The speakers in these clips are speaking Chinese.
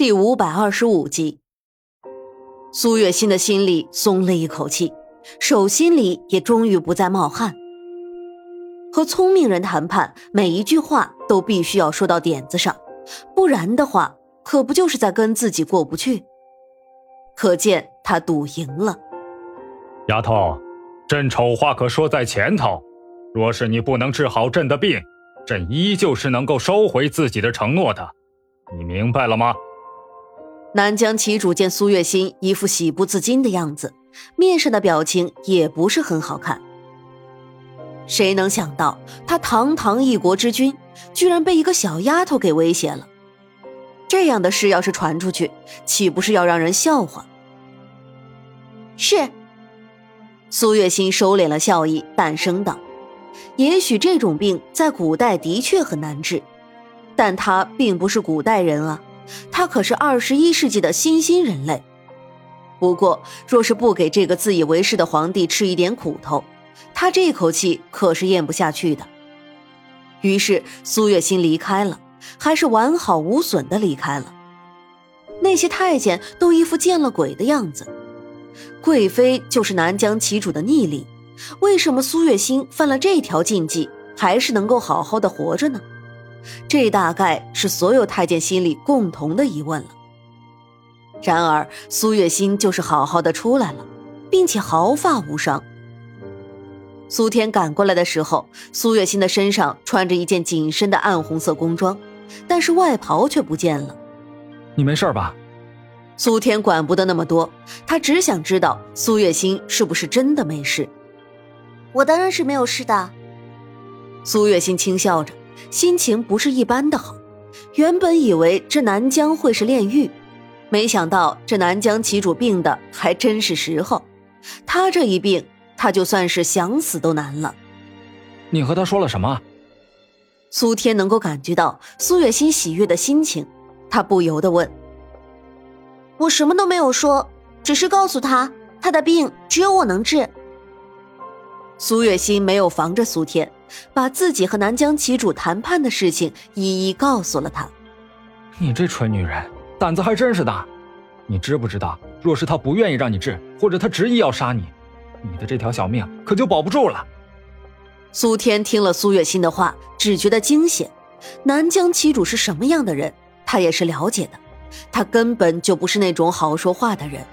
第五百二十五集，苏月心的心里松了一口气，手心里也终于不再冒汗。和聪明人谈判，每一句话都必须要说到点子上，不然的话，可不就是在跟自己过不去？可见他赌赢了。丫头，朕丑话可说在前头，若是你不能治好朕的病，朕依旧是能够收回自己的承诺的，你明白了吗？南疆旗主见苏月心一副喜不自禁的样子，面上的表情也不是很好看。谁能想到，他堂堂一国之君，居然被一个小丫头给威胁了？这样的事要是传出去，岂不是要让人笑话？是。苏月心收敛了笑意，淡声道：“也许这种病在古代的确很难治，但他并不是古代人啊。”他可是二十一世纪的新兴人类，不过若是不给这个自以为是的皇帝吃一点苦头，他这口气可是咽不下去的。于是苏月心离开了，还是完好无损的离开了。那些太监都一副见了鬼的样子。贵妃就是南疆旗主的逆鳞，为什么苏月心犯了这条禁忌，还是能够好好的活着呢？这大概是所有太监心里共同的疑问了。然而苏月心就是好好的出来了，并且毫发无伤。苏天赶过来的时候，苏月心的身上穿着一件紧身的暗红色工装，但是外袍却不见了。你没事吧？苏天管不得那么多，他只想知道苏月心是不是真的没事。我当然是没有事的。苏月心轻笑着。心情不是一般的好，原本以为这南疆会是炼狱，没想到这南疆旗主病的还真是时候。他这一病，他就算是想死都难了。你和他说了什么？苏天能够感觉到苏月心喜悦的心情，他不由得问：“我什么都没有说，只是告诉他他的病只有我能治。”苏月心没有防着苏天。把自己和南疆旗主谈判的事情一一告诉了他。你这蠢女人，胆子还真是大。你知不知道，若是他不愿意让你治，或者他执意要杀你，你的这条小命可就保不住了。苏天听了苏月心的话，只觉得惊险。南疆旗主是什么样的人，他也是了解的。他根本就不是那种好说话的人，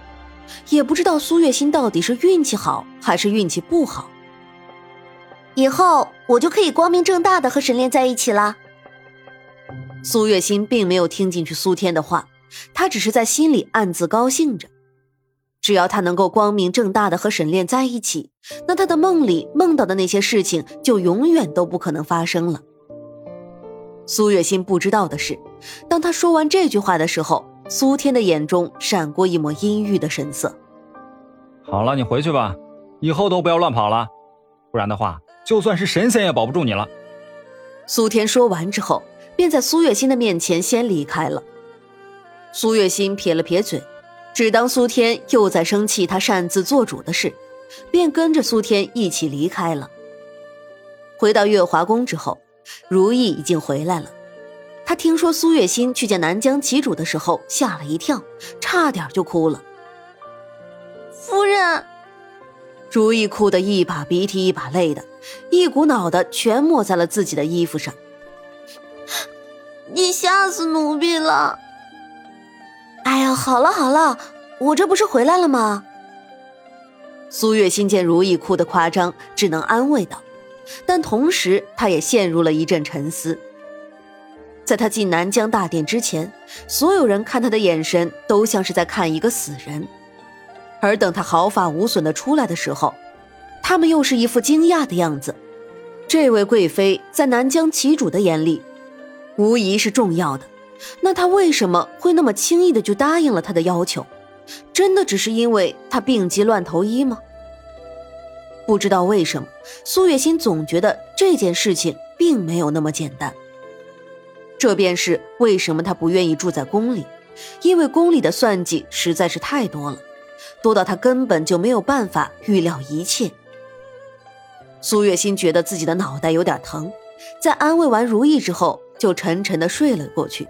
也不知道苏月心到底是运气好还是运气不好。以后我就可以光明正大的和沈炼在一起了。苏月心并没有听进去苏天的话，她只是在心里暗自高兴着。只要她能够光明正大的和沈炼在一起，那她的梦里梦到的那些事情就永远都不可能发生了。苏月心不知道的是，当他说完这句话的时候，苏天的眼中闪过一抹阴郁的神色。好了，你回去吧，以后都不要乱跑了，不然的话。就算是神仙也保不住你了。苏天说完之后，便在苏月心的面前先离开了。苏月心撇了撇嘴，只当苏天又在生气他擅自做主的事，便跟着苏天一起离开了。回到月华宫之后，如意已经回来了。他听说苏月心去见南疆旗主的时候，吓了一跳，差点就哭了。夫人。如意哭得一把鼻涕一把泪的，一股脑的全抹在了自己的衣服上。你吓死奴婢了！哎呀，好了好了，我这不是回来了吗？苏月心见如意哭得夸张，只能安慰道，但同时她也陷入了一阵沉思。在她进南疆大殿之前，所有人看她的眼神都像是在看一个死人。而等他毫发无损的出来的时候，他们又是一副惊讶的样子。这位贵妃在南疆旗主的眼里，无疑是重要的。那他为什么会那么轻易的就答应了他的要求？真的只是因为他病急乱投医吗？不知道为什么，苏月心总觉得这件事情并没有那么简单。这便是为什么他不愿意住在宫里，因为宫里的算计实在是太多了。多到他根本就没有办法预料一切。苏月心觉得自己的脑袋有点疼，在安慰完如意之后，就沉沉的睡了过去。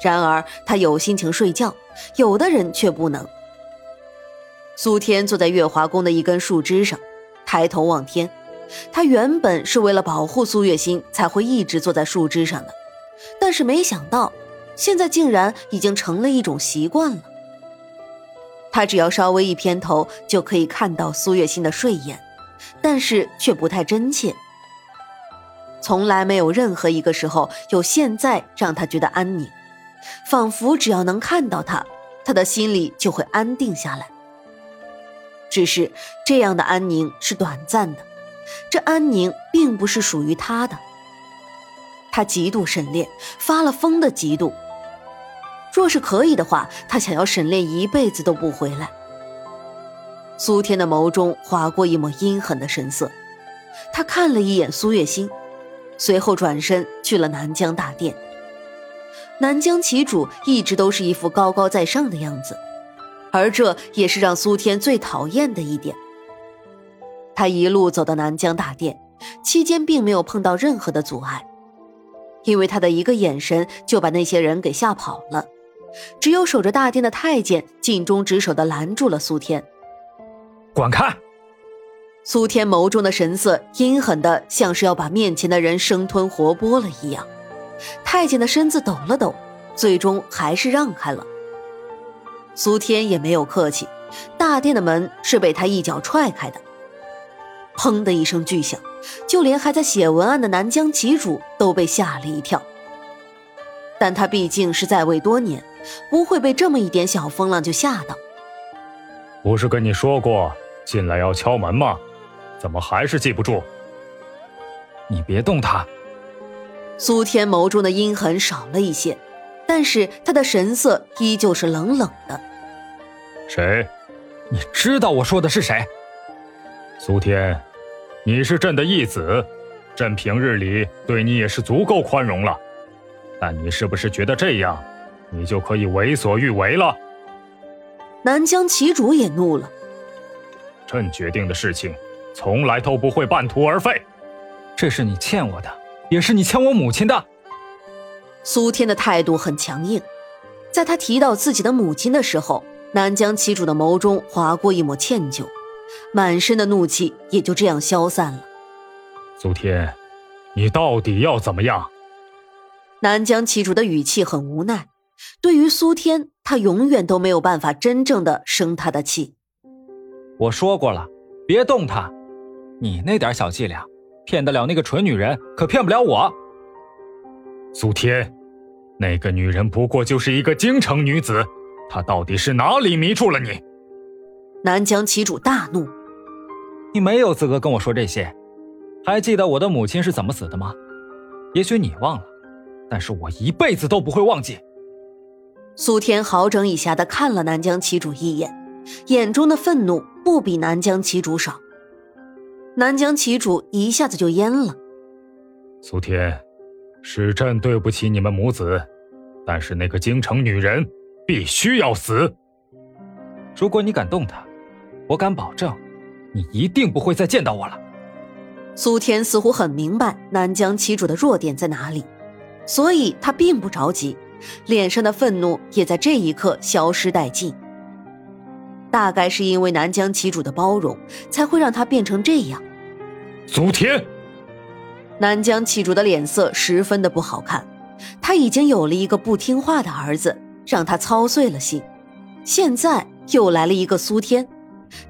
然而他有心情睡觉，有的人却不能。苏天坐在月华宫的一根树枝上，抬头望天。他原本是为了保护苏月心才会一直坐在树枝上的，但是没想到，现在竟然已经成了一种习惯了。他只要稍微一偏头，就可以看到苏月心的睡眼，但是却不太真切。从来没有任何一个时候有现在让他觉得安宁，仿佛只要能看到他，他的心里就会安定下来。只是这样的安宁是短暂的，这安宁并不是属于他的。他极度沈炼，发了疯的嫉妒。若是可以的话，他想要沈炼一辈子都不回来。苏天的眸中划过一抹阴狠的神色，他看了一眼苏月心，随后转身去了南疆大殿。南疆旗主一直都是一副高高在上的样子，而这也是让苏天最讨厌的一点。他一路走到南疆大殿，期间并没有碰到任何的阻碍，因为他的一个眼神就把那些人给吓跑了。只有守着大殿的太监尽忠职守的拦住了苏天。滚开！苏天眸中的神色阴狠的，像是要把面前的人生吞活剥了一样。太监的身子抖了抖，最终还是让开了。苏天也没有客气，大殿的门是被他一脚踹开的。砰的一声巨响，就连还在写文案的南疆旗主都被吓了一跳。但他毕竟是在位多年。不会被这么一点小风浪就吓到。不是跟你说过进来要敲门吗？怎么还是记不住？你别动他。苏天眸中的阴狠少了一些，但是他的神色依旧是冷冷的。谁？你知道我说的是谁？苏天，你是朕的义子，朕平日里对你也是足够宽容了，但你是不是觉得这样？你就可以为所欲为了。南疆旗主也怒了。朕决定的事情，从来都不会半途而废。这是你欠我的，也是你欠我母亲的。苏天的态度很强硬，在他提到自己的母亲的时候，南疆旗主的眸中划过一抹歉疚，满身的怒气也就这样消散了。苏天，你到底要怎么样？南疆旗主的语气很无奈。对于苏天，他永远都没有办法真正的生他的气。我说过了，别动他。你那点小伎俩，骗得了那个蠢女人，可骗不了我。苏天，那个女人不过就是一个京城女子，她到底是哪里迷住了你？南疆旗主大怒：“你没有资格跟我说这些。还记得我的母亲是怎么死的吗？也许你忘了，但是我一辈子都不会忘记。”苏天好整以暇的看了南疆旗主一眼，眼中的愤怒不比南疆旗主少。南疆旗主一下子就蔫了。苏天，是朕对不起你们母子，但是那个京城女人必须要死。如果你敢动她，我敢保证，你一定不会再见到我了。苏天似乎很明白南疆旗主的弱点在哪里，所以他并不着急。脸上的愤怒也在这一刻消失殆尽。大概是因为南疆旗主的包容，才会让他变成这样。苏天，南疆旗主的脸色十分的不好看。他已经有了一个不听话的儿子，让他操碎了心。现在又来了一个苏天，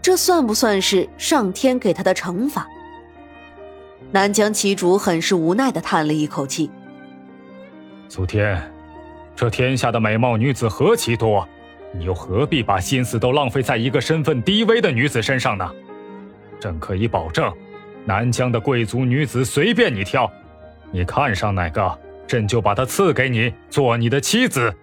这算不算是上天给他的惩罚？南疆旗主很是无奈的叹了一口气。苏天。这天下的美貌女子何其多，你又何必把心思都浪费在一个身份低微的女子身上呢？朕可以保证，南疆的贵族女子随便你挑，你看上哪个，朕就把她赐给你做你的妻子。